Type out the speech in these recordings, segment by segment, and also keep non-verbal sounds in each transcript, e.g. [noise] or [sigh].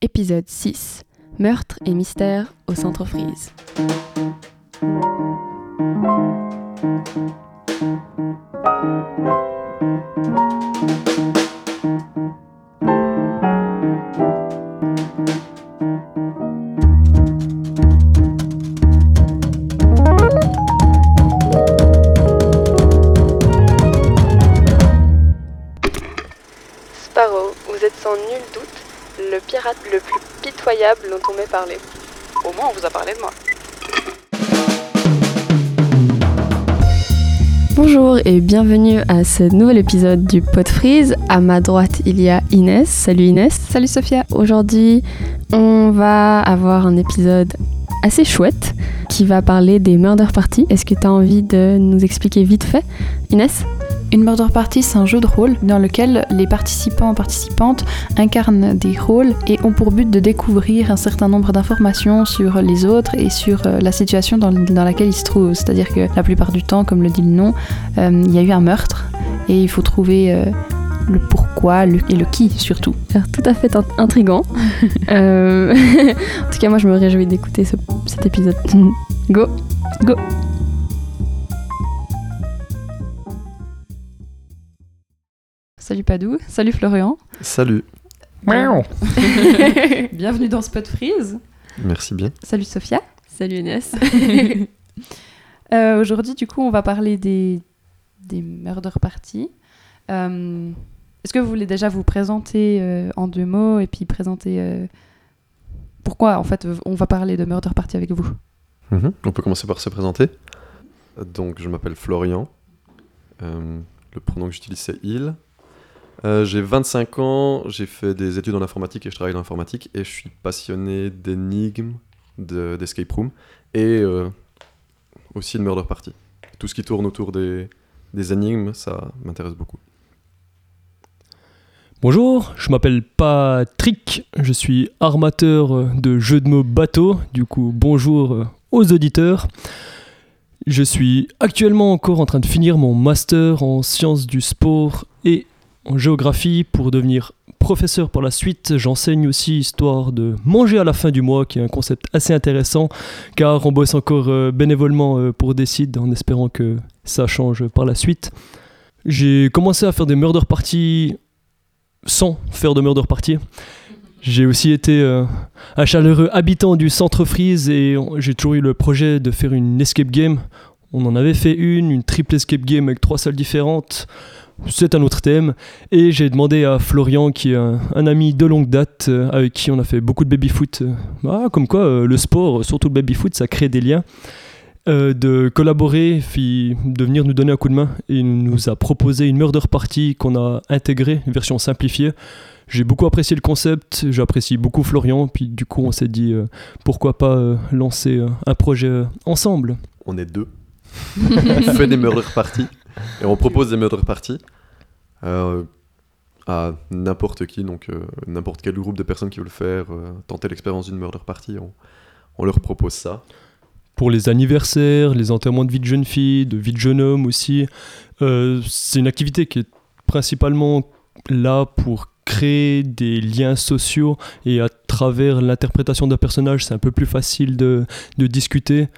Épisode 6 Meurtre et mystère au centre Frise. Pirate le plus pitoyable dont on m'ait parlé. Au moins, on vous a parlé de moi. Bonjour et bienvenue à ce nouvel épisode du Pod Freeze. À ma droite, il y a Inès. Salut Inès. Salut Sophia. Aujourd'hui, on va avoir un épisode assez chouette qui va parler des murder parties. Est-ce que tu as envie de nous expliquer vite fait, Inès? Une murder party, c'est un jeu de rôle dans lequel les participants et participantes incarnent des rôles et ont pour but de découvrir un certain nombre d'informations sur les autres et sur euh, la situation dans, dans laquelle ils se trouvent. C'est-à-dire que la plupart du temps, comme le dit le nom, euh, il y a eu un meurtre et il faut trouver euh, le pourquoi le- et le qui surtout. Tout à fait int- intriguant. [laughs] Euh, [laughs] en tout cas, moi, je me réjouis d'écouter ce- cet épisode. Go Go Salut Padou, salut Florian. Salut, [laughs] Bienvenue dans Spot Freeze. merci bien. Salut Sophia. Salut Inès. [laughs] Euh, Aujourd'hui, du coup, on va parler des, des murder parties. Euh, Est-ce que vous voulez déjà vous présenter euh, en deux mots et puis présenter euh, pourquoi, en fait, on va parler de murder party avec vous? Mhm. On peut commencer par se présenter. Donc, je m'appelle Florian. Euh, le pronom que j'utilise, c'est il. Euh, j'ai 25 ans, j'ai fait des études en informatique et je travaille dans l'informatique et je suis passionné d'énigmes, de- d'escape room et euh, aussi de murder party. Tout ce qui tourne autour des, des énigmes, ça m'intéresse beaucoup. Bonjour, je m'appelle Patrick, je suis armateur de jeux de mots bateau, du coup bonjour euh, aux auditeurs. Je suis actuellement encore en train de finir mon master en sciences du sport et en géographie pour devenir professeur par la suite. J'enseigne aussi histoire de manger à la fin du mois, qui est un concept assez intéressant, car on bosse encore euh, bénévolement euh, pour Décide en espérant que ça change par la suite. J'ai commencé à faire des murder parties sans faire de murder party. J'ai aussi été euh, un chaleureux habitant du centre Freeze et j'ai toujours eu le projet de faire une escape game. On en avait fait une, une triple escape game avec trois salles différentes. C'est un autre thème. Et j'ai demandé à Florian, qui est un, ami de longue date, euh, avec qui on a fait beaucoup de baby-foot. euh, ah, comme quoi, euh, le sport, surtout le baby-foot, ça crée des liens. de collaborer, puis de venir nous donner un coup de main. Il nous a proposé une murder party qu'on a intégrée, une version simplifiée. J'ai beaucoup apprécié le concept, j'apprécie beaucoup Florian, puis du coup on s'est dit pourquoi pas lancer un projet ensemble. On est deux. [laughs] on fait des murder parties et on propose des murder parties euh, à n'importe qui, donc euh, n'importe quel groupe de personnes qui veulent faire, euh, tenter l'expérience d'une murder party, on, on leur propose ça. Pour les anniversaires, les enterrements de vie de jeune fille, de vie de jeune homme aussi, c'est une activité qui est principalement là pour créer des liens sociaux et à travers l'interprétation d'un personnage, c'est un peu plus facile de, de discuter.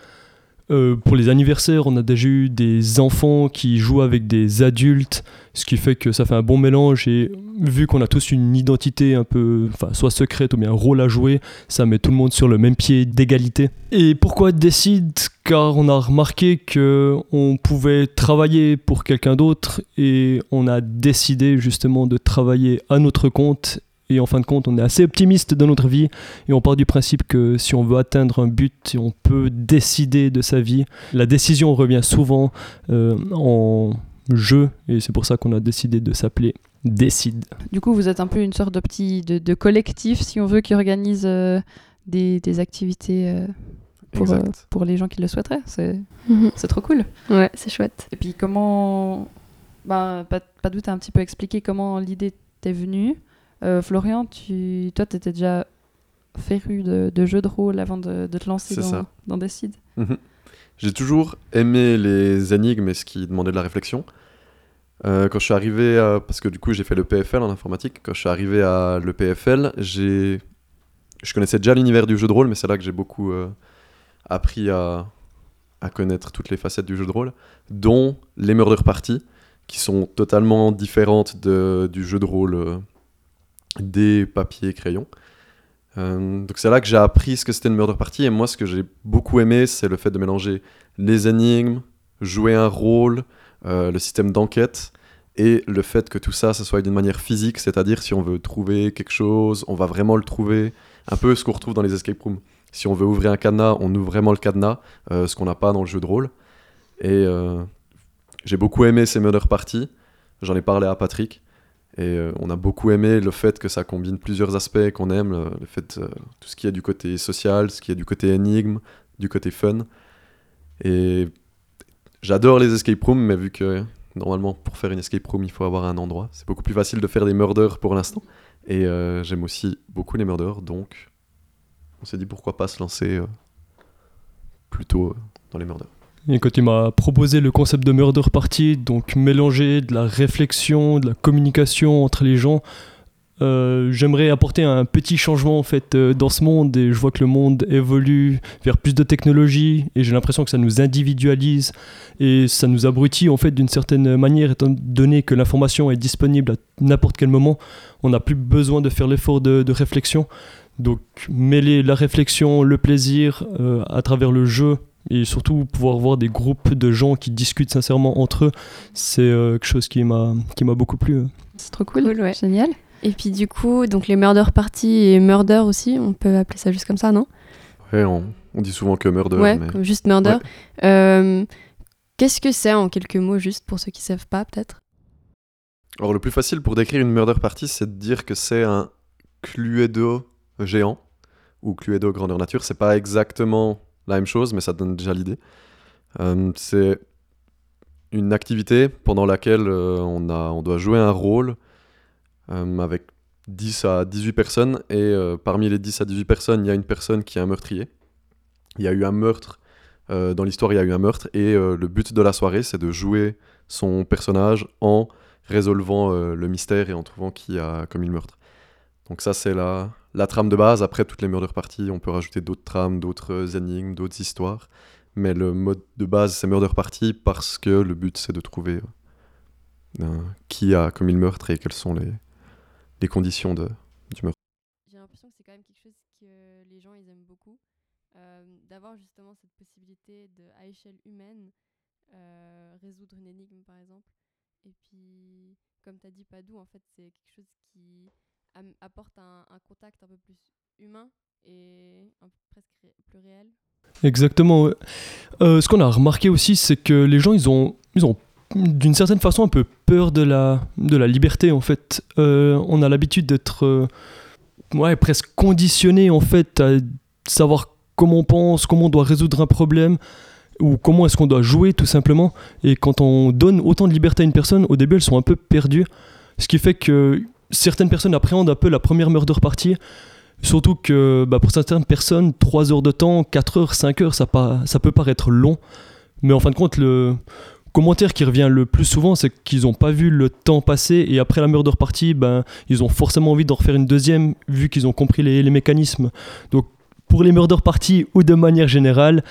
Euh, pour les anniversaires, on a déjà eu des enfants qui jouent avec des adultes, ce qui fait que ça fait un bon mélange. Et vu qu'on a tous une identité un peu, enfin, soit secrète ou bien un rôle à jouer, ça met tout le monde sur le même pied d'égalité. Et pourquoi décide? Car on a remarqué que on pouvait travailler pour quelqu'un d'autre et on a décidé justement de travailler à notre compte. Et en fin de compte, on est assez optimiste dans notre vie et on part du principe que si on veut atteindre un but, on peut décider de sa vie. La décision revient souvent euh, en jeu et c'est pour ça qu'on a décidé de s'appeler Décide. Du coup, vous êtes un peu une sorte de petit de, de collectif, si on veut, qui organise euh, des, des activités euh, pour, euh, pour les gens qui le souhaiteraient. C'est Mhm. c'est trop cool. Ouais, c'est chouette. Et puis comment... Ben, pas, pas de doute, t'as un petit peu expliqué comment l'idée t'est venue. Euh, Florian, tu, toi, t'étais déjà féru de, de jeux de rôle avant de, de te lancer dans, dans Décide. Mhm. J'ai toujours aimé les énigmes et ce qui demandait de la réflexion. Euh, quand je suis arrivé, à- parce que du coup j'ai fait le PFL en informatique, quand je suis arrivé à le PFL, j'ai je connaissais déjà l'univers du jeu de rôle, mais c'est là que j'ai beaucoup euh, appris à, à connaître toutes les facettes du jeu de rôle, dont les murder parties, qui sont totalement différentes de, du jeu de rôle des papiers et crayons. Euh, donc c'est là que j'ai appris ce que c'était une murder party, et moi ce que j'ai beaucoup aimé, c'est le fait de mélanger les énigmes, jouer un rôle, euh, le système d'enquête, et le fait que tout ça, soit d'une manière physique, c'est-à-dire si on veut trouver quelque chose, on va vraiment le trouver, un peu ce qu'on retrouve dans les escape rooms. Si on veut ouvrir un cadenas, on ouvre vraiment le cadenas, euh, ce qu'on n'a pas dans le jeu de rôle. Et j'ai beaucoup aimé ces murder parties. J'en ai parlé à Patrick. Et euh, on a beaucoup aimé le fait que ça combine plusieurs aspects qu'on aime. Le, le fait, euh, tout ce qui est du côté social, ce qui est du côté énigme, du côté fun. Et j'adore les escape rooms, mais vu que normalement pour faire une escape room, il faut avoir un endroit, c'est beaucoup plus facile de faire des murders pour l'instant. Et euh, j'aime aussi beaucoup les murders, donc on s'est dit pourquoi pas se lancer euh, plutôt euh, dans les murders. Et quand il m'a proposé le concept de murder party, donc mélanger de la réflexion, de la communication entre les gens, euh, j'aimerais apporter un petit changement en fait euh, dans ce monde. Et je vois que le monde évolue vers plus de technologie et j'ai l'impression que ça nous individualise et ça nous abrutit en fait d'une certaine manière étant donné que l'information est disponible à n'importe quel moment. On n'a plus besoin de faire l'effort de, réflexion. Donc mêler la réflexion le plaisir euh, à travers le jeu et surtout pouvoir voir des groupes de gens qui discutent sincèrement entre eux c'est euh, quelque chose qui m'a qui m'a beaucoup plu C'est trop cool. Cool, ouais. Génial. Et puis du coup, donc les murder parties et murder aussi, on peut appeler ça juste comme ça, non? Ouais, on, on dit souvent que murder, Ouais, mais juste murder. Euh, Qu'est-ce que c'est en quelques mots, juste pour ceux qui savent pas, peut-être? Alors, le plus facile pour décrire une murder party, c'est de dire que c'est un Cluedo géant ou Cluedo grandeur nature. C'est pas exactement la même chose, mais ça donne déjà l'idée. Euh, c'est une activité pendant laquelle euh, on, a, on doit jouer un rôle euh, avec 10 à 18 personnes, et parmi les 10 à 18 personnes, il y a une personne qui est un meurtrier. Il y a eu un meurtre, dans l'histoire, il y a eu un meurtre, et le but de la soirée, c'est de jouer son personnage en résolvant le mystère et en trouvant qui a commis le meurtre. Donc ça, c'est la, la trame de base. Après, toutes les murder parties, on peut rajouter d'autres trames, d'autres énigmes, d'autres histoires. Mais le mode de base, c'est murder party parce que le but, c'est de trouver euh, qui a commis le meurtre et quelles sont les, les conditions de, du meurtre. J'ai l'impression que c'est quand même quelque chose que les gens ils aiment beaucoup, euh, d'avoir justement cette possibilité à échelle humaine, euh, résoudre une énigme par exemple. Et puis, comme tu as dit, Padou, en fait, c'est quelque chose qui apporte un, contact un peu plus humain et un peu presque ré- plus réel. Exactement. Euh, ce qu'on a remarqué aussi, c'est que les gens, ils ont, ils ont d'une certaine façon un peu peur de la, de la liberté, en fait. Euh, on a l'habitude d'être euh, ouais, presque conditionné, en fait, à savoir comment on pense, comment on doit résoudre un problème, ou comment est-ce qu'on doit jouer, tout simplement. Et quand on donne autant de liberté à une personne, au début, elles sont un peu perdues. Ce qui fait que certaines personnes appréhendent un peu la première murder party, Surtout que bah, pour certaines personnes, 3 heures de temps, 4 heures, 5 heures, ça, peut paraître long. Mais en fin de compte, le commentaire qui revient le plus souvent, c'est qu'ils n'ont pas vu le temps passer. Et après la murder party, ben, ils ont forcément envie d'en refaire une deuxième, vu qu'ils ont compris les, mécanismes. Pour les murder party ou de manière générale,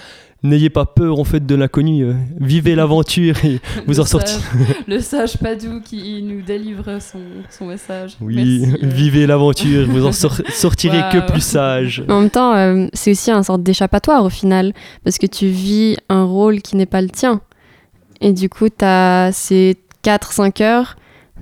n'ayez pas peur en fait de l'inconnu. euh, vivez [laughs] l'aventure et vous Le en sage- Le sage Padou qui nous délivre son, son message. Oui, Merci, euh. vivez l'aventure, vous en sor- sortirez que plus sage. En même temps, euh, c'est aussi un sorte d'échappatoire au final, parce que tu vis un rôle qui n'est pas le tien. Et du coup, tu as ces 4-5 heures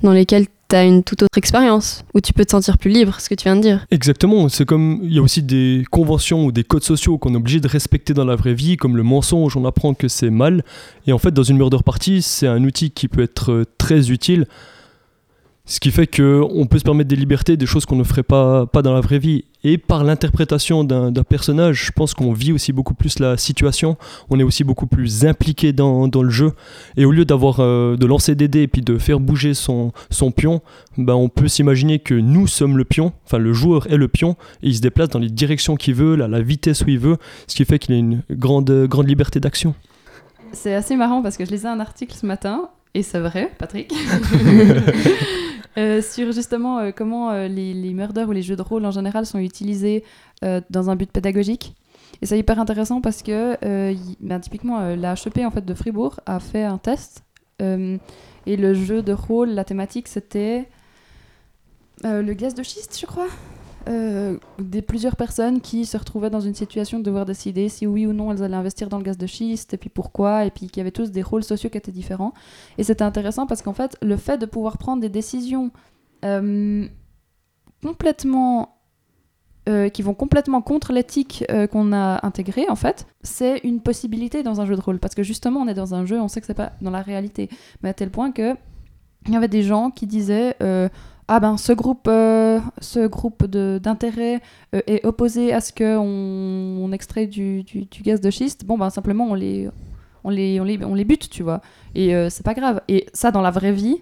dans lesquelles tu as une toute autre expérience, où tu peux te sentir plus libre, ce que tu viens de dire. Exactement, c'est comme il y a aussi des conventions ou des codes sociaux qu'on est obligé de respecter dans la vraie vie, comme le mensonge, on apprend que c'est mal. Et en fait, dans une murder party, c'est un outil qui peut être euh, très utile. Ce qui fait qu'on peut se permettre des libertés, des choses qu'on ne ferait pas, pas dans la vraie vie. Et par l'interprétation d'un personnage, je pense qu'on vit aussi beaucoup plus la situation, on est aussi beaucoup plus impliqué dans, dans le jeu. Et au lieu d'avoir euh, de lancer des dés et puis de faire bouger son, son pion, ben, on peut s'imaginer que nous sommes le pion, enfin le joueur est le pion, et il se déplace dans les directions qu'il veut, à la vitesse où il veut, ce qui fait qu'il a une grande, grande liberté d'action. C'est assez marrant parce que je lisais un article ce matin, et c'est vrai, Patrick, [laughs] Euh, sur justement euh, comment euh, les, les murders ou les jeux de rôle en général sont utilisés dans un but pédagogique. Et c'est hyper intéressant parce que ben, typiquement la HEP en fait, de Fribourg a fait un test et le jeu de rôle, la thématique c'était le gaz de schiste, je crois. Euh, des plusieurs personnes qui se retrouvaient dans une situation de devoir décider si oui ou non elles allaient investir dans le gaz de schiste et puis pourquoi et puis qu'il y avait tous des rôles sociaux qui étaient différents. Et c'était intéressant parce qu'en fait le fait de pouvoir prendre des décisions euh, complètement euh, qui vont complètement contre l'éthique qu'on a intégrée en fait c'est une possibilité dans un jeu de rôle. Parce que justement on est dans un jeu on sait que c'est pas dans la réalité. Mais à tel point que il y avait des gens qui disaient ah ben ce groupe, euh, ce groupe d'intérêt euh, est opposé à ce qu'on on extrait du, du- gaz de schiste, bon ben simplement on les, on les, on les, on les bute, tu vois. Et euh, c'est pas grave. Et ça dans la vraie vie,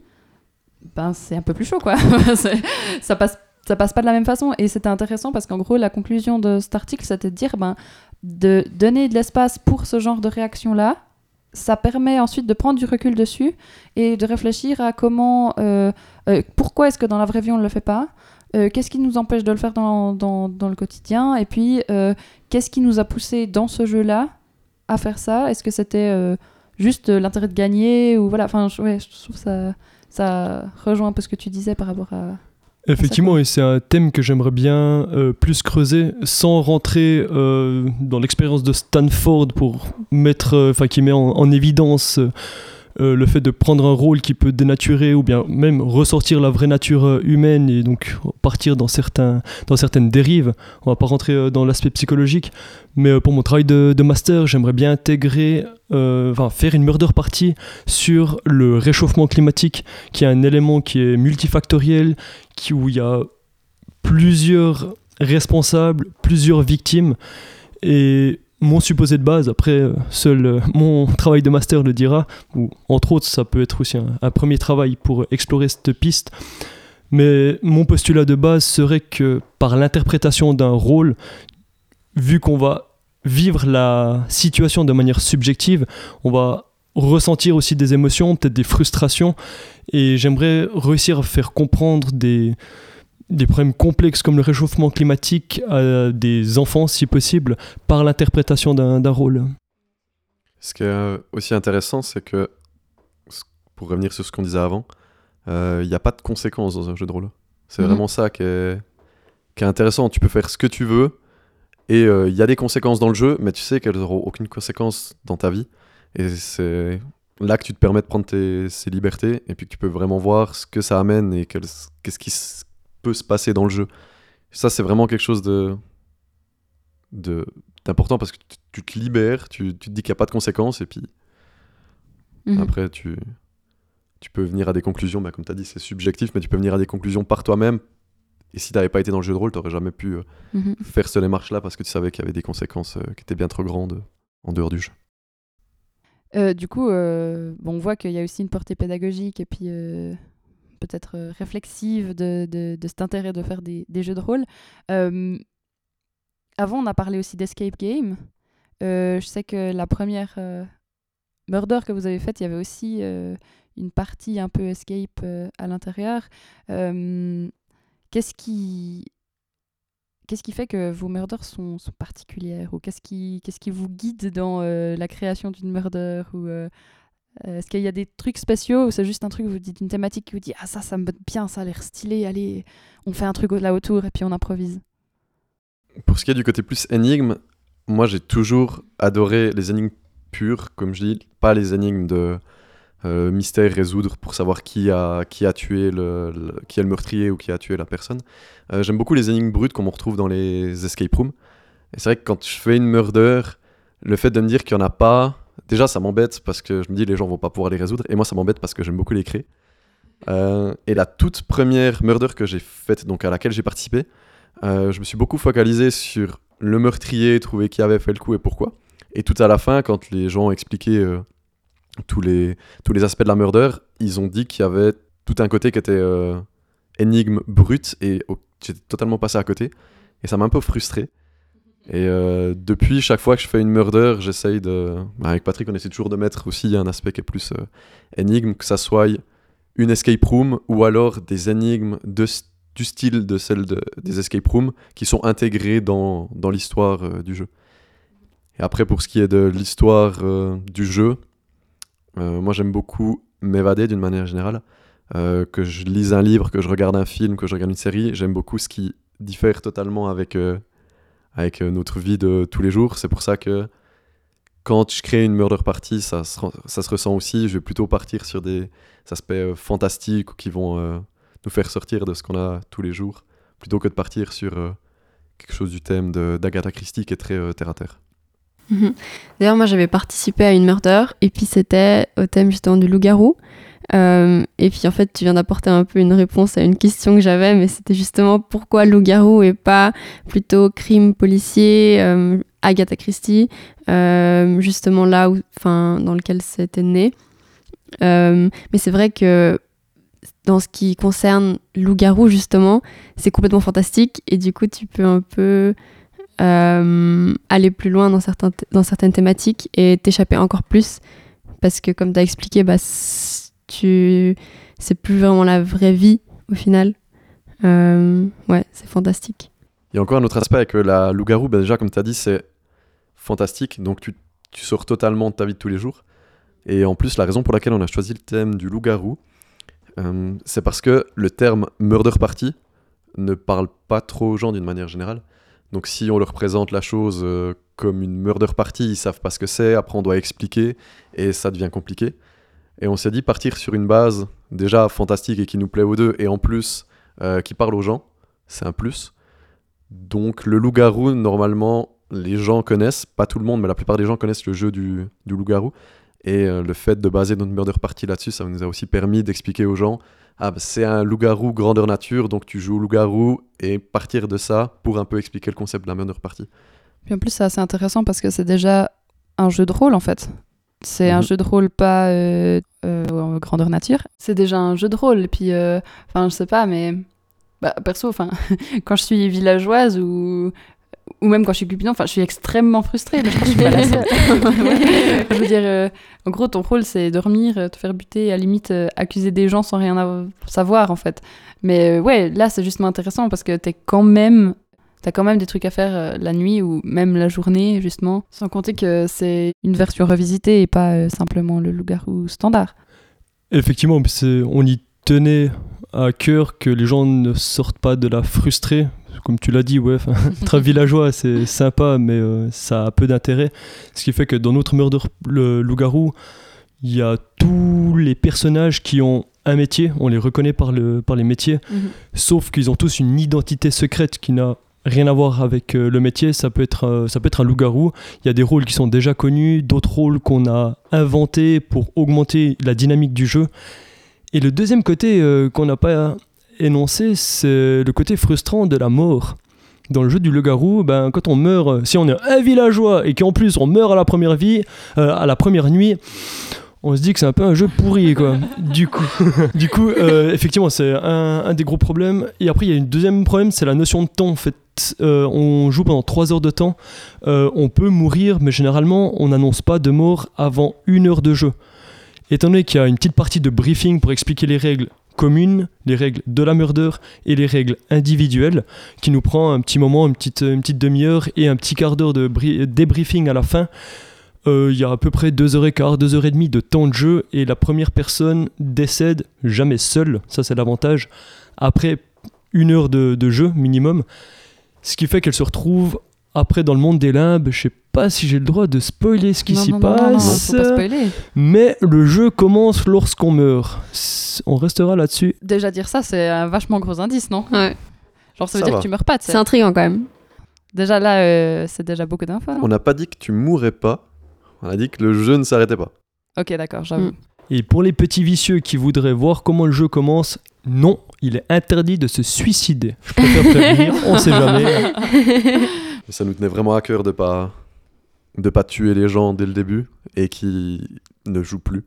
ben c'est un peu plus chaud quoi. [laughs] Ça passe ça passe pas de la même façon et c'était intéressant parce qu'en gros la conclusion de cet article c'était de dire ben de donner de l'espace pour ce genre de réaction là ça permet ensuite de prendre du recul dessus et de réfléchir à comment euh, euh, pourquoi est-ce que dans la vraie vie on ne le fait pas Euh, Qu'est-ce qui nous empêche de le faire dans, dans, le quotidien Et puis, qu'est-ce qui nous a poussé dans ce jeu-là à faire ça? Est-ce que c'était juste l'intérêt de gagner ou voilà Enfin, ouais, je trouve ça ça rejoint un peu ce que tu disais par rapport à. Effectivement, et c'est un thème que j'aimerais bien euh, plus creuser, sans rentrer euh, dans l'expérience de Stanford pour mettre, euh, enfin qui met en, en évidence euh, le fait de prendre un rôle qui peut dénaturer ou bien même ressortir la vraie nature euh, humaine et donc partir dans certains, dans certaines dérives. On va pas rentrer euh, dans l'aspect psychologique, mais pour mon travail de, master, j'aimerais bien intégrer, enfin faire une murder party sur le réchauffement climatique, qui est un élément qui est multifactoriel qui, où il y a plusieurs responsables, plusieurs victimes. Et mon supposé de base, après, euh, seul euh, mon [laughs] travail de master le dira, ou entre autres, ça peut être aussi un, un premier travail pour explorer cette piste. Mais mon postulat de base serait que par l'interprétation d'un rôle, vu qu'on va vivre la situation de manière subjective, on va ressentir aussi des émotions, peut-être des frustrations, et j'aimerais réussir à faire comprendre des, des problèmes complexes comme le réchauffement climatique à des enfants, si possible, par l'interprétation d'un rôle. Ce qui est euh, aussi intéressant, c'est que, pour revenir sur ce qu'on disait avant, euh, il n'y a pas de conséquences dans un jeu de rôle. C'est Mhm. vraiment ça qui est, qui est intéressant. Tu peux faire ce que tu veux, et euh, il y a des conséquences dans le jeu, mais tu sais qu'elles n'auront aucune conséquence dans ta vie. Et c'est là que tu te permets de prendre tes, ces libertés, et puis que tu peux vraiment voir ce que ça amène et qu'est-ce qui peut se passer dans le jeu. Ça, c'est vraiment quelque chose de de- d'important parce que tu, tu te libères, tu, tu te dis qu'il n'y a pas de conséquences, et puis Mhm. après, tu, tu peux venir à des conclusions, bah, comme tu as dit, c'est subjectif, mais tu peux venir à des conclusions par toi-même. Et si tu n'avais pas été dans le jeu de rôle, tu n'aurais jamais pu euh, Mhm. faire cette démarche-là parce que tu savais qu'il y avait des conséquences euh, qui étaient bien trop grandes euh, en dehors du jeu. Euh, du coup, bon, on voit qu'il y a aussi une portée pédagogique et puis peut-être euh, réflexive de, de- de cet intérêt de faire des, des jeux de rôle. Euh, avant, on a parlé aussi d'escape game. Euh, je sais que la première murder que vous avez faite, il y avait aussi une partie un peu escape à l'intérieur. Qu'est-ce qui Qu'est-ce qui fait que vos murders sont, sont particulières? Ou qu'est-ce qui, qu'est-ce qui vous guide dans la création d'une murder? Ou euh, est-ce qu'il y a des trucs spéciaux ou c'est juste un truc vous dites une thématique qui vous dit ah ça ça me botte bien ça a l'air stylé allez on fait un truc là autour et puis on improvise Pour ce qui est du côté plus énigme, moi j'ai toujours adoré les énigmes pures, comme je dis, pas les énigmes de euh, mystère résoudre pour savoir qui a, qui a tué le, le- qui est le meurtrier ou qui a tué la personne. Euh, J'aime beaucoup les énigmes brutes qu'on retrouve dans les escape rooms. Et c'est vrai que quand je fais une murder, le fait de me dire qu'il n'y en a pas, déjà ça m'embête parce que je me dis les gens vont pas pouvoir les résoudre. Et moi ça m'embête parce que j'aime beaucoup les créer. Euh, et la toute première murder que j'ai faite, donc à laquelle j'ai participé, euh, je me suis beaucoup focalisé sur le meurtrier, trouver qui avait fait le coup et pourquoi. Et tout à la fin, quand les gens expliquaient euh, tous, les, aspects de la murder, ils ont dit qu'il y avait tout un côté qui était euh, énigme brute et au- j'étais totalement passé à côté. Et ça m'a un peu frustré. Et euh, depuis, chaque fois que je fais une murder, j'essaye de. bah, avec Patrick, on essaie toujours de mettre aussi un aspect qui est plus euh, énigme, que ça soit une escape room ou alors des énigmes du style de celles de- des escape rooms qui sont intégrées dans, dans l'histoire euh, du jeu. Et après, pour ce qui est de l'histoire du jeu, moi j'aime beaucoup m'évader d'une manière générale. Que je lise un livre, que je regarde un film, que je regarde une série, j'aime beaucoup ce qui diffère totalement avec, avec euh, notre vie de tous les jours. C'est pour ça que quand je crée une murder party, ça se, ressent aussi. Je vais plutôt partir sur des aspects euh, fantastiques qui vont euh, nous faire sortir de ce qu'on a tous les jours, plutôt que de partir sur quelque chose du thème d'Agatha Christie qui est très terre à terre. Mhm. D'ailleurs, moi, j'avais participé à une murder, et puis c'était au thème justement du loup-garou. Euh, et puis en fait, tu viens d'apporter un peu une réponse à une question que j'avais, mais c'était justement pourquoi loup-garou et pas plutôt crime policier, euh, Agatha Christie, euh, justement là où, enfin, dans lequel c'était né. Mais c'est vrai que dans ce qui concerne loup-garou justement, c'est complètement fantastique et du coup, tu peux un peu aller plus loin dans, dans certaines thématiques et t'échapper encore plus parce que comme tu as expliqué bah, tu c'est plus vraiment la vraie vie au final Euh, ouais c'est fantastique Il y a encore un autre aspect avec euh, la loup-garou. Ben déjà, comme tu as dit, c'est fantastique. Donc, tu, tu sors totalement de ta vie de tous les jours. Et en plus, la raison pour laquelle on a choisi le thème du loup-garou, euh, c'est parce que le terme murder party ne parle pas trop aux gens d'une manière générale. Donc, si on leur présente la chose comme une murder party, ils savent pas ce que c'est. Après, on doit expliquer et ça devient compliqué. Et on s'est dit partir sur une base déjà fantastique et qui nous plaît aux deux, et en plus euh, qui parle aux gens, c'est un plus. Donc le loup-garou, normalement, les gens connaissent, pas tout le monde, mais la plupart des gens connaissent le jeu du, du loup-garou. Et euh, le fait de baser notre murder party là-dessus, ça nous a aussi permis d'expliquer aux gens, ah bah, c'est un loup-garou grandeur nature, donc tu joues loup-garou, et partir de ça pour un peu expliquer le concept de la murder party. Puis en plus, c'est assez intéressant parce que c'est déjà un jeu de rôle en fait. C'est un Mhm. jeu de rôle pas euh, euh, en grandeur nature. C'est déjà un jeu de rôle. Et puis, euh, enfin, je sais pas, mais bah, perso, enfin, [laughs] quand je suis villageoise ou ou même quand je suis cupidon, enfin, je suis extrêmement frustrée. Mais je pense que je suis pas la seule. Ouais. [laughs] [laughs] je veux dire, euh, en gros, ton rôle, c'est dormir, te faire buter, à la limite euh, accuser des gens sans rien avoir- savoir en fait. Mais euh, ouais, là, c'est justement intéressant parce que t'es quand même T'as quand même des trucs à faire euh, la nuit ou même la journée, justement. Sans compter que c'est une version revisitée et pas euh, simplement le loup-garou standard. Effectivement, on y tenait à cœur que les gens ne sortent pas de la frustrée. Comme tu l'as dit, ouais, un [laughs] [laughs] villageois, c'est sympa, mais euh, ça a peu d'intérêt. Ce qui fait que dans notre murder, le loup-garou, il y a tous les personnages qui ont un métier, on les reconnaît par, le, par les métiers, sauf qu'ils ont tous une identité secrète qui n'a rien à voir avec euh, le métier. Ça peut, être, euh, ça peut être un loup-garou. Il y a des rôles qui sont déjà connus, d'autres rôles qu'on a inventés pour augmenter la dynamique du jeu. Et le deuxième côté euh, qu'on n'a pas énoncé, c'est le côté frustrant de la mort. Dans le jeu du loup-garou, ben, quand on meurt, si on est un villageois et qu'en plus on meurt à la première vie, à la première nuit, on se dit que c'est un peu un jeu pourri quoi. [laughs] du coup, du coup effectivement c'est un, un des gros problèmes. Et après il y a un deuxième problème, c'est la notion de temps. En fait, Euh, on joue pendant 3 heures de temps, Euh, on peut mourir, mais généralement on n'annonce pas de mort avant une heure de jeu. Étant donné qu'il y a une petite partie de briefing pour expliquer les règles communes, les règles de la murder et les règles individuelles, qui nous prend un petit moment, une petite, demi-heure et un petit quart d'heure de bri- débriefing à la fin. Euh, Il y a à peu près 2h15, 2h30 de temps de jeu et la première personne décède jamais seule, ça c'est l'avantage, après une heure de jeu minimum. Ce qui fait qu'elle se retrouve après dans le monde des limbes. Je sais pas si j'ai le droit de spoiler ce qui s'y non, non, non, non, passe. faut pas spoiler. mais le jeu commence lorsqu'on meurt. On restera là-dessus. Déjà dire ça, c'est un vachement gros indice, non? Ouais. Genre ça veut Ça dire va. que tu meurs pas, tu sais. C'est intriguant quand même. Déjà là, euh, c'est déjà beaucoup d'infos. On n'a pas dit que tu mourrais pas, on a dit que le jeu ne s'arrêtait pas. Ok, d'accord, j'avoue. Mm. Et pour les petits vicieux qui voudraient voir comment le jeu commence, non, il est interdit de se suicider. Je préfère prévenir, on sait jamais. Mais [laughs] ça nous tenait vraiment à cœur de pas de pas tuer les gens dès le début et qui ne jouent plus.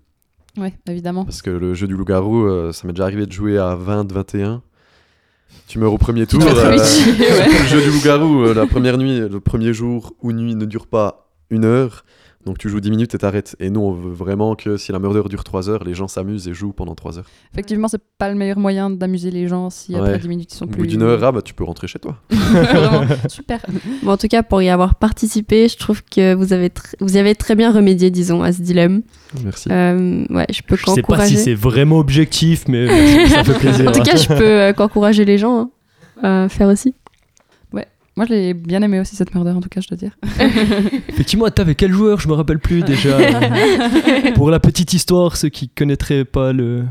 Ouais, évidemment. Parce que le jeu du loup-garou, euh, ça m'est déjà arrivé de jouer à 20, 21. Tu meurs au premier tour. euh, [laughs] le jeu du loup-garou, euh, la première nuit, le premier jour ou nuit ne dure pas une heure. Donc tu joues 10 minutes et t'arrêtes. Et nous, on veut vraiment que si la murder dure 3 heures, les gens s'amusent et jouent pendant 3 heures. Effectivement, c'est pas le meilleur moyen d'amuser les gens si après Ouais. 10 minutes ils sont Au plus. bout d'une heure, ah, bah, tu peux rentrer chez toi. [laughs] Vraiment, super. [laughs] Bon, en tout cas, pour y avoir participé, je trouve que vous avez, tr- vous y avez très bien remédié, disons, à ce dilemme. Merci. Euh, ouais, je peux Je sais pas si c'est vraiment objectif, mais ça fait [laughs] plaisir. En tout cas, je peux euh, qu'encourager les gens hein, à faire aussi. Moi, je l'ai bien aimé aussi cette murder, en tout cas, je dois dire. [laughs] Effectivement, t'avais quel joueur? Je me rappelle plus déjà. [laughs] Pour la petite histoire, ceux qui connaîtraient pas le,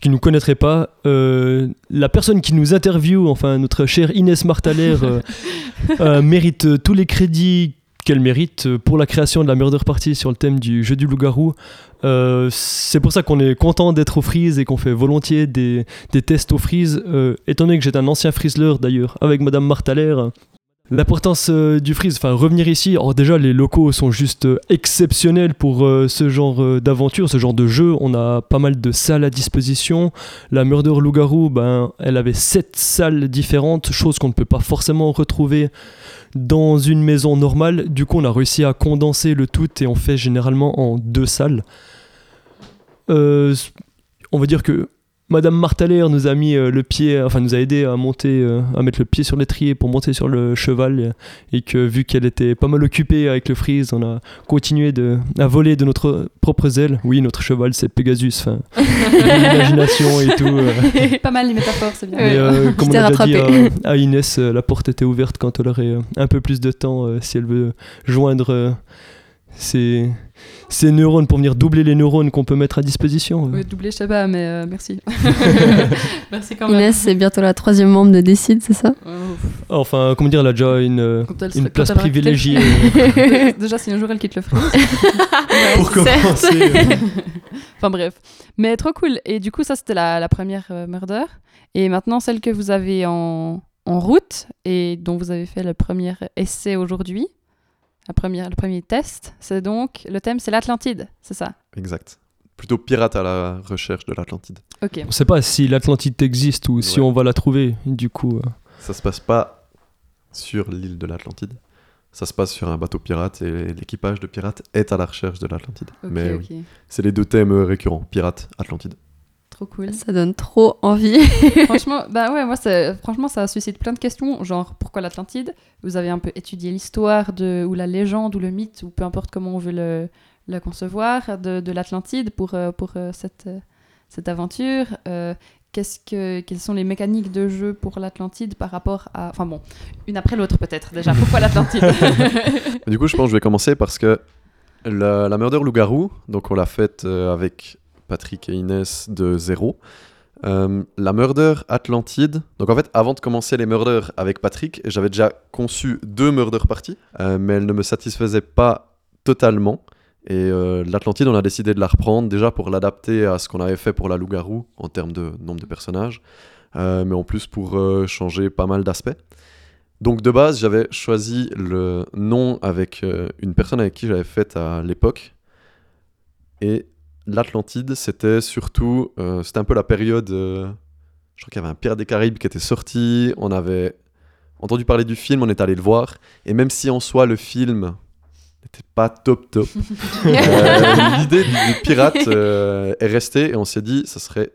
qui nous connaîtraient pas, euh, la personne qui nous interviewe, enfin notre chère Inès Martaler, euh, [laughs] euh, mérite euh, tous les crédits qu'elle mérite pour la création de la Murder Party sur le thème du jeu du loup-garou. Euh, c'est pour ça qu'on est content d'être au Freeze et qu'on fait volontiers des, des tests au Freeze. Euh, étant donné que j'étais un ancien Frizzler d'ailleurs, avec Madame Martaler, L'importance euh, du freeze, enfin revenir ici, alors déjà les locaux sont juste euh, exceptionnels pour euh, ce genre euh, d'aventure, ce genre de jeu. On a pas mal de salles à disposition. La Murder Loup-Garou, ben, elle avait sept salles différentes, chose qu'on ne peut pas forcément retrouver dans une maison normale. Du coup, on a réussi à condenser le tout et on fait généralement en deux salles. On va dire que Madame Martaler nous a mis euh, le pied, enfin nous a aidé à monter, euh, à mettre le pied sur l'étrier pour monter sur le cheval euh, et que vu qu'elle était pas mal occupée avec le freeze, on a continué de, à voler de notre propre aile. Oui, notre cheval c'est Pegasus, enfin [laughs] l'imagination et tout. euh. [laughs] pas mal les métaphores, c'est bien. Mais euh, comme on a déjà dit rattrapé. à, à Inès, euh, la porte était ouverte quand elle aurait euh, un peu plus de temps euh, si elle veut joindre ses, ses neurones pour venir doubler les neurones qu'on peut mettre à disposition. Oui, doublé, je sais pas, mais euh, merci. [laughs] [laughs] merci quand même. Inès, c'est bientôt la troisième membre de Décide, c'est ça? Oh, Enfin, comment dire, elle a [laughs] déjà une, place privilégiée. Déjà, si un jour elle quitte le freeze. pour commencer. euh. Enfin bref. Mais trop cool. Et du coup, ça, c'était la, la première euh, murder. Et maintenant, celle que vous avez en, en route et dont vous avez fait le premier essai aujourd'hui, la première, le premier test, c'est donc, le thème, c'est l'Atlantide, c'est ça? Exact. Plutôt pirate à la recherche de l'Atlantide. Ok. On sait pas si l'Atlantide existe ou si Ouais. on va la trouver. Du coup, euh, Ça se passe pas sur l'île de l'Atlantide. Ça se passe sur un bateau pirate et l'équipage de pirates est à la recherche de l'Atlantide. Mais oui, c'est les deux thèmes euh, récurrents, pirate, Atlantide. Trop cool. Ça donne trop envie. [laughs] [laughs] franchement, bah ouais, moi, franchement, ça suscite plein de questions, genre pourquoi l'Atlantide? Vous avez un peu étudié l'histoire de ou la légende ou le mythe ou peu importe comment on veut le, le concevoir de, de l'Atlantide pour euh, pour euh, cette euh, cette aventure. Euh, Qu'est-ce que, quelles sont les mécaniques de jeu pour l'Atlantide par rapport à... Enfin bon, une après l'autre peut-être déjà. Pourquoi [laughs] l'Atlantide? Du coup, je pense que je vais commencer parce que la, la Murder Loup-Garou, donc on l'a faite avec Patrick et Inès de zéro. Euh, la Murder Atlantide, donc en fait, avant de commencer les Murders avec Patrick, j'avais déjà conçu deux Murder parties, euh, mais elles ne me satisfaisaient pas totalement. Et euh, l'Atlantide, on a décidé de la reprendre déjà pour l'adapter à ce qu'on avait fait pour la Loup-Garou en termes de nombre de personnages, mais en plus pour changer pas mal d'aspects. Donc de base, j'avais choisi le nom avec une personne avec qui j'avais fait à l'époque. Et l'Atlantide, c'était surtout, euh, c'était un peu la période, euh, je crois qu'il y avait un Pierre des Caraïbes qui était sorti, on avait entendu parler du film, on est allé le voir, et même si en soi le film n'était pas top top, [laughs] euh, l'idée du, pirate est restée et on s'est dit, ça serait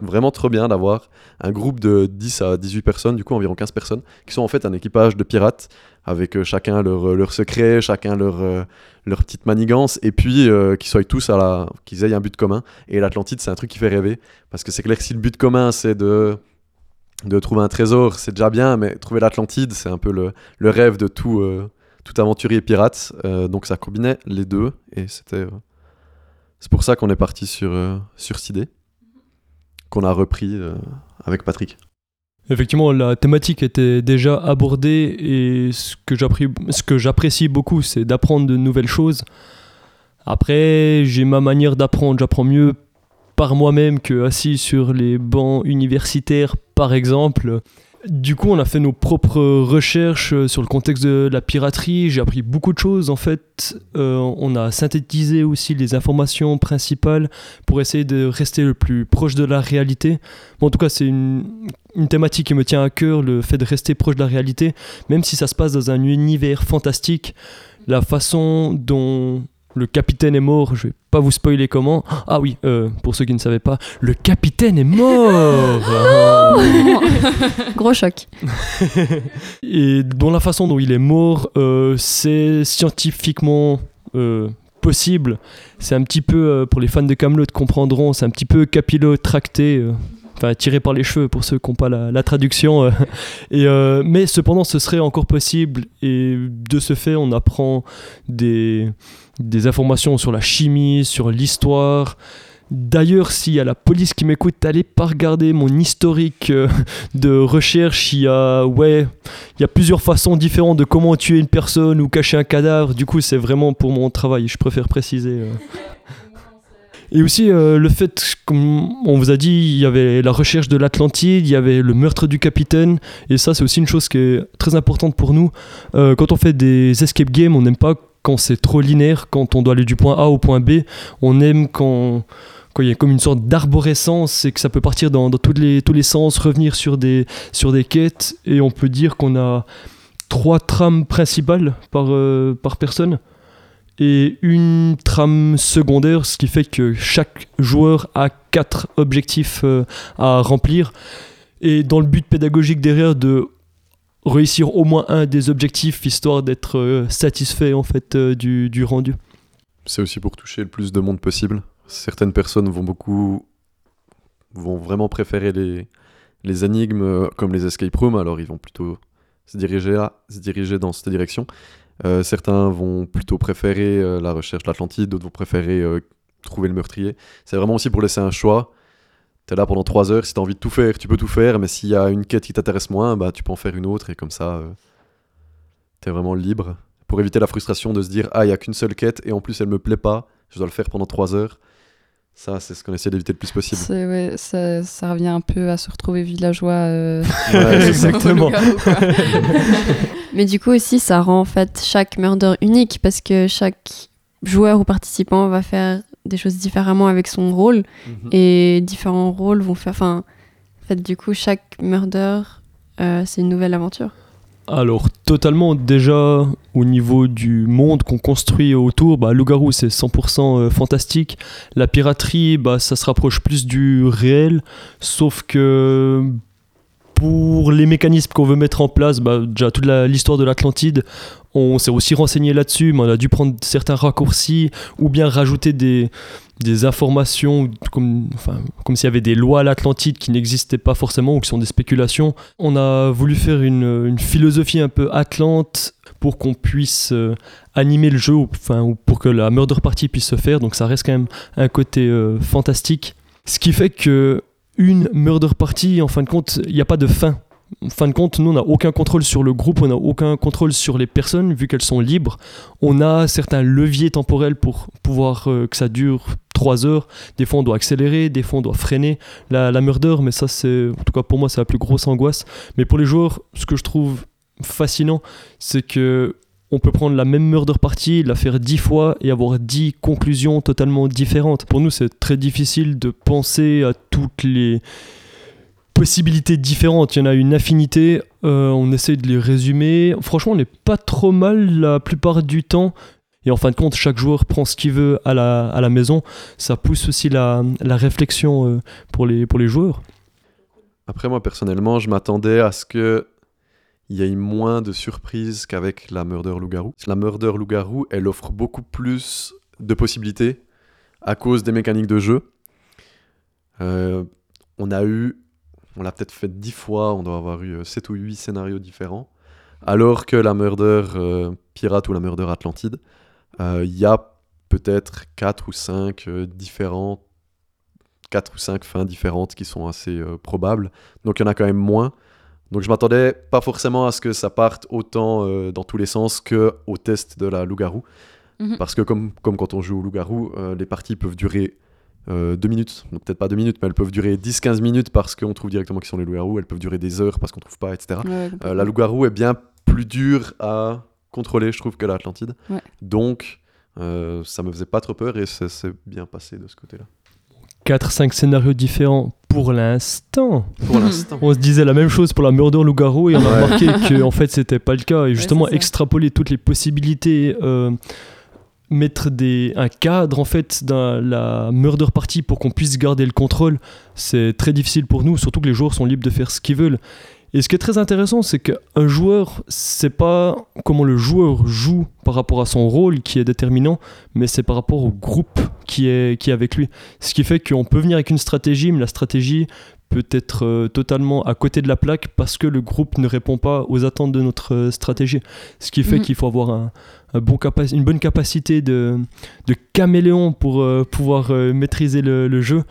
vraiment trop bien d'avoir un groupe de 10 à 18 personnes, du coup environ 15 personnes, qui sont en fait un équipage de pirates avec euh, chacun leur, leur secret, chacun leur, euh, leur petite manigance, et puis euh, qu'ils soient tous à la... qu'ils aient un but commun. Et l'Atlantide, c'est un truc qui fait rêver, parce que c'est clair que si le but commun, c'est de de trouver un trésor, c'est déjà bien, mais trouver l'Atlantide, c'est un peu le, le rêve de tout, euh, tout aventurier pirate. Euh, donc ça combinait les deux, et c'était... euh, c'est pour ça qu'on est parti sur, euh, sur qu'on a repris euh, avec Patrick. Effectivement, la thématique était déjà abordée et ce que j'apprécie, beaucoup, c'est d'apprendre de nouvelles choses. Après, j'ai ma manière d'apprendre. J'apprends mieux par moi-même que assis sur les bancs universitaires, par exemple. Du coup, on a fait nos propres recherches euh, sur le contexte de la piraterie. J'ai appris beaucoup de choses en fait. Euh, on a synthétisé aussi les informations principales pour essayer de rester le plus proche de la réalité. En tout cas, c'est une thématique qui me tient à cœur, le fait de rester proche de la réalité, même si ça se passe dans un univers fantastique. la façon dont le capitaine est mort, je vais pas vous spoiler comment. Ah oui, euh, pour ceux qui ne savaient pas, le capitaine est mort [laughs] [laughs] Gros choc. [laughs] Et dont la façon dont il est mort, euh, c'est scientifiquement euh, possible. C'est un petit peu, euh, pour les fans de Camelot comprendront, c'est un petit peu capillotracté. euh, Enfin, tiré par les cheveux pour ceux qui n'ont pas la, la traduction. Et, euh, mais cependant, ce serait encore possible. Et de ce fait, on apprend des, des informations sur la chimie, sur l'histoire. D'ailleurs, s'il y a la police qui m'écoute, allez pas regarder mon historique euh, [laughs] de recherche. Il y a, ouais, il y a plusieurs façons différentes de comment tuer une personne ou cacher un cadavre. Du coup, c'est vraiment pour mon travail. Je préfère préciser. euh. [laughs] Et aussi euh, le fait, comme on vous a dit, il y avait la recherche de l'Atlantide, il y avait le meurtre du capitaine, et ça c'est aussi une chose qui est très importante pour nous. Euh, quand on fait des escape games, on n'aime pas quand c'est trop linéaire, quand on doit aller du point A au point B, on aime quand il y a comme une sorte d'arborescence et que ça peut partir dans, dans tous, les, tous les sens, revenir sur des, sur des quêtes, et on peut dire qu'on a trois trames principales par, euh, par personne et une trame secondaire, ce qui fait que chaque joueur a quatre objectifs euh, à remplir. Et dans le but pédagogique derrière de réussir au moins un des objectifs, histoire d'être euh, satisfait en fait euh, du, du rendu. C'est aussi pour toucher le plus de monde possible. Certaines personnes vont beaucoup. vont vraiment préférer les, les énigmes euh, comme les escape rooms, alors ils vont plutôt se diriger, là, se diriger dans cette direction. Certains vont plutôt préférer la recherche de l'Atlantide, d'autres vont préférer trouver le meurtrier. C'est vraiment aussi pour laisser un choix. T'es là pendant 3 heures, si t'as envie de tout faire, tu peux tout faire, mais s'il y a une quête qui t'intéresse moins, bah tu peux en faire une autre, et comme ça, euh, t'es vraiment libre. Pour éviter la frustration de se dire, ah, il y a qu'une seule quête, et en plus elle me plaît pas, je dois le faire pendant 3 heures. Ça, c'est ce qu'on essaie d'éviter le plus possible. C'est- ouais, ça, ça revient un peu à se retrouver villageois. euh, Ouais. [laughs] Exactement. [laughs] [laughs] Mais du coup aussi, ça rend en fait chaque murder unique parce que chaque joueur ou participant va faire des choses différemment avec son rôle Mhm. et différents rôles vont faire. Enfin, en fait, du coup, chaque murder, euh, c'est une nouvelle aventure. Alors totalement déjà au niveau du monde qu'on construit autour, bah, Loup-garou c'est 100% euh, fantastique. La piraterie, bah, ça se rapproche plus du réel, sauf que pour les mécanismes qu'on veut mettre en place, bah, déjà toute la- l'histoire de l'Atlantide, on s'est aussi renseigné là-dessus, mais on a dû prendre certains raccourcis ou bien rajouter des, informations comme, s'il y avait des lois à l'Atlantide qui n'existaient pas forcément ou qui sont des spéculations. On a voulu faire une, une philosophie un peu atlante pour qu'on puisse euh, animer le jeu, ou, enfin, ou pour que la murder party puisse se faire, donc ça reste quand même un côté euh, fantastique. Ce qui fait que une murder party, en fin de compte, il n'y a pas de fin. Fin de compte, nous, on n'a aucun contrôle sur le groupe, on n'a aucun contrôle sur les personnes, vu qu'elles sont libres. On a certains leviers temporels pour pouvoir euh, que ça dure 3 heures. Des fois, on doit accélérer, des fois, on doit freiner la, la murder, mais ça, c'est, en tout cas, pour moi, c'est la plus grosse angoisse. Mais pour les joueurs, ce que je trouve fascinant, c'est que on peut prendre la même murder party, la faire 10 fois et avoir 10 conclusions totalement différentes. Pour nous, c'est très difficile de penser à toutes les possibilités différentes. Il y en a une infinité, euh, on essaie de les résumer. Franchement, on n'est pas trop mal la plupart du temps. Et en fin de compte, chaque joueur prend ce qu'il veut à la, à la maison. Ça pousse aussi la, la réflexion euh, pour, les, pour les joueurs. Après, moi, personnellement, je m'attendais à ce que il y ait moins de surprises qu'avec la Murder Loup-Garou. La Murder Loup-Garou, elle offre beaucoup plus de possibilités à cause des mécaniques de jeu. Euh, on a eu, on l'a peut-être fait dix fois, on doit avoir eu 7 ou 8 scénarios différents. Alors que la Murder euh, Pirate ou la Murder Atlantide, euh, il y a peut-être 4 ou 5 différents 4 ou 5 fins différentes qui sont assez euh, probables. Donc il y en a quand même moins. Donc je m'attendais pas forcément à ce que ça parte autant euh, dans tous les sens que au test de la loup-garou. Mhm. Parce que comme, comme quand on joue au loup-garou, euh, les parties peuvent durer 2 minutes. Donc peut-être pas 2 minutes, mais elles peuvent durer 10-15 minutes parce qu'on trouve directement qui sont les loups-garous. Elles peuvent durer des heures parce qu'on trouve pas, etc. ouais, Euh, la loup-garou est bien plus dure à contrôler, je trouve, que l'Atlantide. Ouais. Donc, euh, ça me faisait pas trop peur et ça s'est bien passé de ce côté-là. 4-5 scénarios différents pour l'instant. Pour l'instant. On se disait la même chose pour la Murder Loup-Garou et on a remarqué que en fait c'était pas le cas. Et justement extrapoler toutes les possibilités, euh, mettre des, un cadre en fait dans la Murder Party pour qu'on puisse garder le contrôle, c'est très difficile pour nous, surtout que les joueurs sont libres de faire ce qu'ils veulent. Et ce qui est très intéressant, c'est qu'un joueur, c'est pas comment le joueur joue par rapport à son rôle qui est déterminant, mais c'est par rapport au groupe qui est, qui est avec lui. Ce qui fait qu'on peut venir avec une stratégie, mais la stratégie peut être euh, totalement à côté de la plaque parce que le groupe ne répond pas aux attentes de notre euh, stratégie. Ce qui fait Mhm. qu'il faut avoir un, un bon capaci- une bonne capacité de, de caméléon pour euh, pouvoir maîtriser le, le jeu.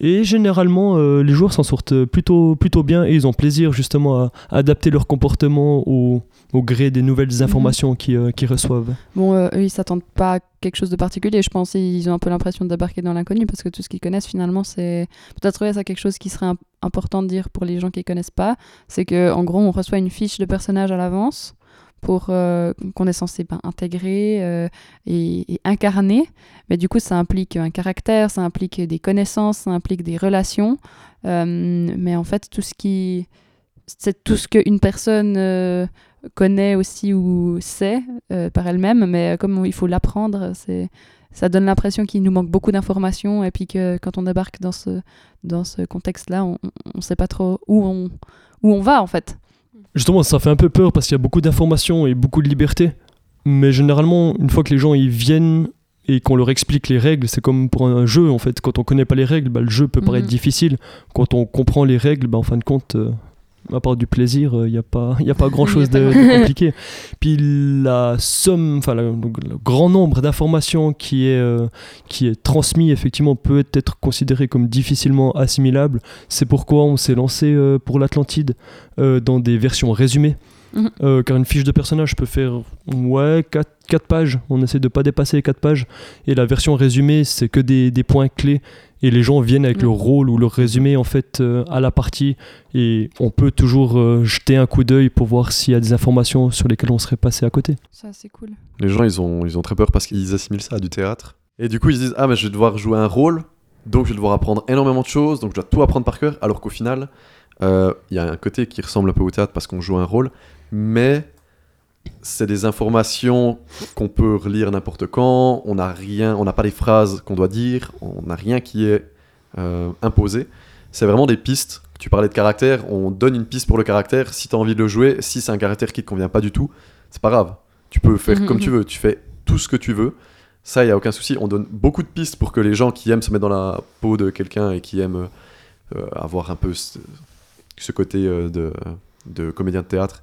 Et généralement, euh, les joueurs s'en sortent plutôt, plutôt bien et ils ont plaisir justement à, à adapter leur comportement au, au gré des nouvelles informations qu'ils euh, qu'ils reçoivent. Bon, euh, eux, ils s'attendent pas à quelque chose de particulier. Je pense ils ont un peu l'impression de débarquer dans l'inconnu parce que tout ce qu'ils connaissent, finalement, c'est. Peut-être ouais, ça quelque chose qui serait im- important de dire pour les gens qui connaissent pas. C'est que en gros, on reçoit une fiche de personnage à l'avance pour euh, qu'on est censé ben, intégrer euh, et, incarner. Mais du coup, ça implique un caractère, ça implique des connaissances, ça implique des relations. Euh, mais en fait, tout ce qui. Tout ce qu'une personne connaît aussi ou sait par elle-même, mais comme il faut l'apprendre, ça donne l'impression qu'il nous manque beaucoup d'informations et puis que quand on débarque dans ce, contexte-là, on ne sait pas trop où on va en fait. Justement, ça fait un peu peur parce qu'il y a beaucoup d'informations et beaucoup de liberté. Mais généralement, une fois que les gens ils viennent et qu'on leur explique les règles, c'est comme pour un jeu en fait. Quand on connaît pas les règles, bah, le jeu peut paraître Mhm. difficile. Quand on comprend les règles, bah, en fin de compte, euh, à part du plaisir, il n'y a pas, y a pas [laughs] grand chose Y a de, compliqué. Puis la somme, enfin le, grand nombre d'informations qui est, euh, qui est transmis effectivement peut être considéré comme difficilement assimilable. C'est pourquoi on s'est lancé euh, pour l'Atlantide euh, dans des versions résumées. Mhm. Euh, car une fiche de personnage peut faire ouais 4, pages. On essaie de pas dépasser les 4 pages. Et la version résumée, c'est que des, des points clés. Et les gens viennent avec Ouais. leur rôle ou leur résumé en fait euh, à la partie. Et on peut toujours euh, jeter un coup d'œil pour voir s'il y a des informations sur lesquelles on serait passé à côté. Ça, c'est cool. Les gens, ils ont, ils ont très peur parce qu'ils assimilent ça à du théâtre. Et du coup, ils se disent Ah, mais je vais devoir jouer un rôle, donc je vais devoir apprendre énormément de choses, donc je dois tout apprendre par cœur. Alors qu'au final, euh, il y a un côté qui ressemble un peu au théâtre parce qu'on joue un rôle, mais c'est des informations qu'on peut relire n'importe quand. On n'a rien, on n'a pas les phrases qu'on doit dire, on n'a rien qui est euh, imposé. C'est vraiment des pistes. Tu parlais de caractère, on donne une piste pour le caractère. Si tu as envie de le jouer, si c'est un caractère qui te convient pas du tout, c'est pas grave. Tu peux faire Mhm, comme tu veux, tu fais tout ce que tu veux. Ça, il n'y a aucun souci. On donne beaucoup de pistes pour que les gens qui aiment se mettre dans la peau de quelqu'un et qui aiment euh, avoir un peu ce, ce côté euh, de, de comédien de théâtre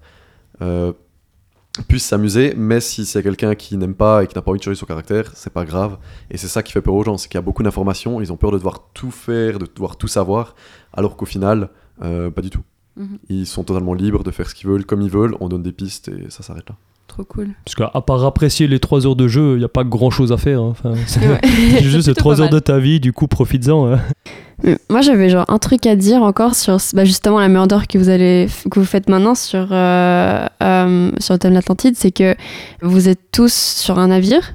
puissent s'amuser. Mais si c'est quelqu'un qui n'aime pas et qui n'a pas envie de changer son caractère, c'est pas grave. Et c'est ça qui fait peur aux gens, c'est qu'il y a beaucoup d'informations, ils ont peur de devoir tout faire, de devoir tout savoir, alors qu'au final, euh, pas du tout. Mhm. Ils sont totalement libres de faire ce qu'ils veulent, comme ils veulent, on donne des pistes et ça s'arrête là. Trop cool. Parce qu'à part apprécier les 3 heures de jeu, il n'y a pas grand chose à faire. hein. Enfin, c'est [laughs] Ouais. [laughs] juste C'est 3 plutôt heures de ta vie, du coup, profites-en. hein. Euh, Moi, j'avais genre un truc à dire encore sur bah, justement la murder que vous allez que vous faites maintenant sur euh, euh, sur le thème de l'Atlantide, c'est que vous êtes tous sur un navire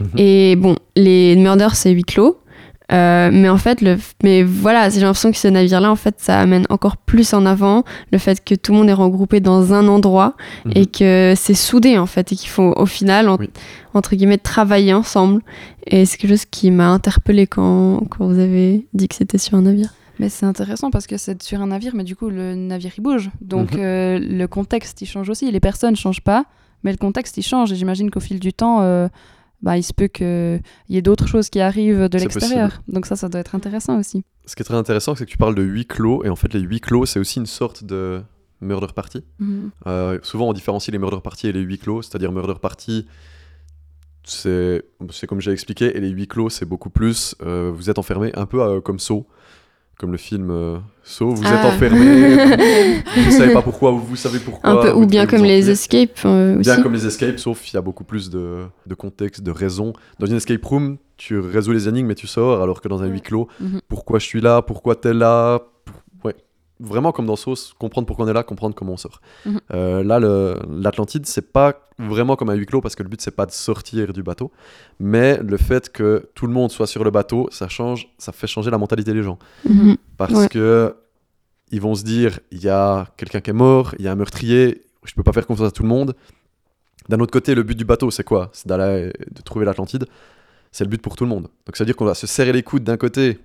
Mhm. et bon, les murders c'est huis clos. Euh, mais en fait, le, mais voilà, j'ai l'impression que ce navire-là, en fait, ça amène encore plus en avant le fait que tout le monde est regroupé dans un endroit Mhm. et que c'est soudé en fait et qu'il faut au final, en- Oui. entre guillemets, travailler ensemble. Et c'est quelque chose qui m'a interpellée quand, quand vous avez dit que c'était sur un navire. Mais c'est intéressant parce que c'est sur un navire, mais du coup, le navire il bouge. Donc Mhm. euh, le contexte il change aussi. Les personnes changent pas, mais le contexte il change. Et j'imagine qu'au fil du temps, euh, bah, il se peut qu'il y ait d'autres choses qui arrivent de l'extérieur. Donc ça, ça doit être intéressant aussi. Ce qui est très intéressant, c'est que tu parles de huis clos, et en fait, les huis clos, c'est aussi une sorte de murder party. Mhm. Euh, souvent, on différencie les murder party et les huis clos, c'est-à-dire murder party, c'est comme j'ai expliqué, et les huis clos, c'est beaucoup plus, euh, vous êtes enfermé un peu euh, comme Saw, comme le film euh, Saw, vous êtes Ah. enfermé, vous [laughs] savez pas pourquoi, vous savez pourquoi. Un peu, vous ou bien comme les escapes euh, aussi. Bien comme les escapes, sauf il y a beaucoup plus de, de contexte, de raison. Dans une escape room, tu résous les énigmes et tu sors, alors que dans un huis clos, Mhm. pourquoi je suis là, pourquoi t'es là. Vraiment comme dans Sauce, comprendre pourquoi on est là, comprendre comment on sort. Mhm. Euh, là, l'Atlantide, c'est pas vraiment comme un huis clos parce que le but c'est pas de sortir du bateau, mais le fait que tout le monde soit sur le bateau, ça change, ça fait changer la mentalité des gens Mhm. parce Ouais. que ils vont se dire il y a quelqu'un qui est mort, il y a un meurtrier, je peux pas faire confiance à tout le monde. D'un autre côté, le but du bateau, c'est quoi? C'est d'aller de trouver l'Atlantide. C'est le but pour tout le monde. Donc ça veut dire qu'on va se serrer les coudes d'un côté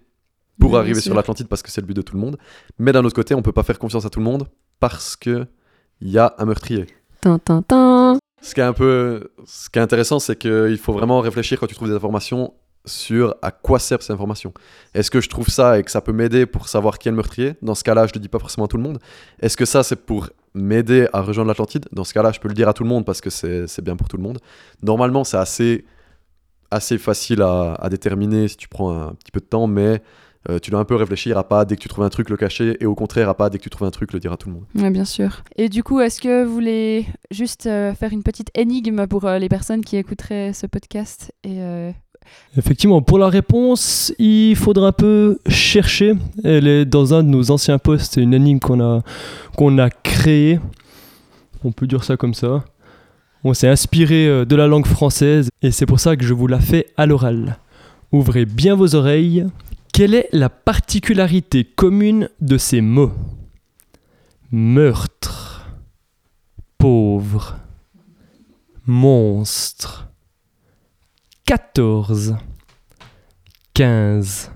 pour Oui, arriver sur l'Atlantide parce que c'est le but de tout le monde, mais d'un autre côté, on peut pas faire confiance à tout le monde parce que il y a un meurtrier. Tin, tin, tin. Ce qui est un peu, ce qui est intéressant, c'est qu'il faut vraiment réfléchir quand tu trouves des informations sur à quoi servent ces informations. Est-ce que je trouve ça et que ça peut m'aider pour savoir qui est le meurtrier? Dans ce cas-là, je le dis pas forcément à tout le monde. Est-ce que ça, c'est pour m'aider à rejoindre l'Atlantide? Dans ce cas-là, je peux le dire à tout le monde parce que c'est c'est bien pour tout le monde. Normalement, c'est assez, assez facile à, à déterminer si tu prends un petit peu de temps, mais euh, tu dois un peu réfléchir à pas dès que tu trouves un truc le cacher et au contraire à pas dès que tu trouves un truc le dire à tout le monde. Ouais, bien sûr. Et du coup, est-ce que vous voulez juste euh, faire une petite énigme pour euh, les personnes qui écouteraient ce podcast et euh, Effectivement, pour la réponse, il faudra un peu chercher. Elle est dans un de nos anciens postes, c'est une énigme qu'on a, qu'on a créée. On peut dire ça comme ça. On s'est inspiré de la langue française et c'est pour ça que je vous la fais à l'oral. Ouvrez bien vos oreilles. Quelle est la particularité commune de ces mots? Meurtre, pauvre, monstre, 14, 15,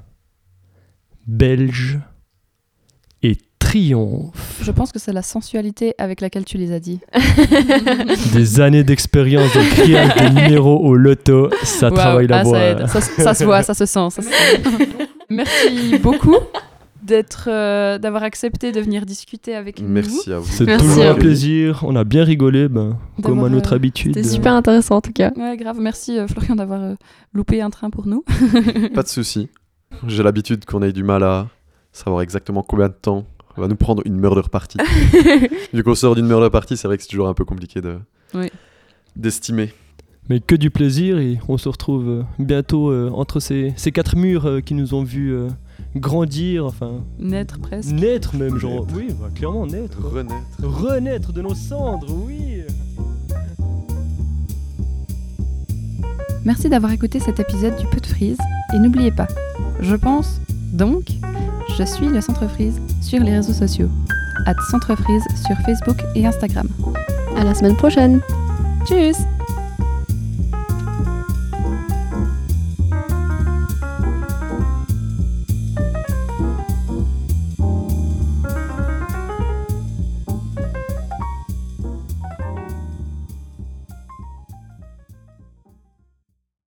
belge et triomphe. je pense que c'est la sensualité avec laquelle tu les as dit. [laughs] Des années d'expérience de criage de numéros au loto, ça travaille la ah, voix. ça, aide. Ça, ça se voit, ça se sent. ça se sent. [laughs] Merci [laughs] beaucoup d'être, euh, d'avoir accepté de venir discuter avec nous. Merci à vous. C'est Merci toujours à un vous. plaisir. On a bien rigolé, ben, comme à notre euh, habitude. C'était super intéressant en tout cas. Ouais, grave. Merci euh, Florian d'avoir euh, loupé un train pour nous. [laughs] Pas de souci. J'ai l'habitude qu'on ait du mal à savoir exactement combien de temps va nous prendre une murder party. [laughs] Vu qu'on sort d'une murder party, c'est vrai que c'est toujours un peu compliqué de Oui. d'estimer. Mais que du plaisir et on se retrouve euh, bientôt euh, entre ces, ces quatre murs euh, qui nous ont vus euh, grandir, enfin Naître presque. naître même, genre. Oui, bah, clairement naître. Renaître. Renaître de nos cendres, oui. Merci d'avoir écouté cet épisode du Peu de Frise. Et n'oubliez pas, je pense, donc, je suis le Centre Frise sur les réseaux sociaux. At Centre Frise sur Facebook et Instagram. À la semaine prochaine. Tchuss